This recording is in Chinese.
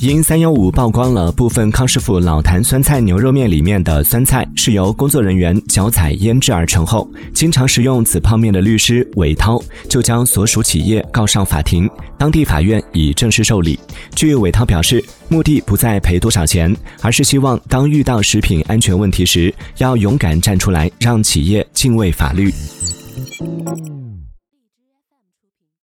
因三幺五曝光了部分康师傅老坛酸菜牛肉面里面的酸菜是由工作人员脚踩腌制而成后经常食用此泡面的律师韦涛就将所属企业告上法庭当地法院已正式受理。据韦涛表示目的不在赔多少钱而是希望当遇到食品安全问题时要勇敢站出来让企业敬畏法律。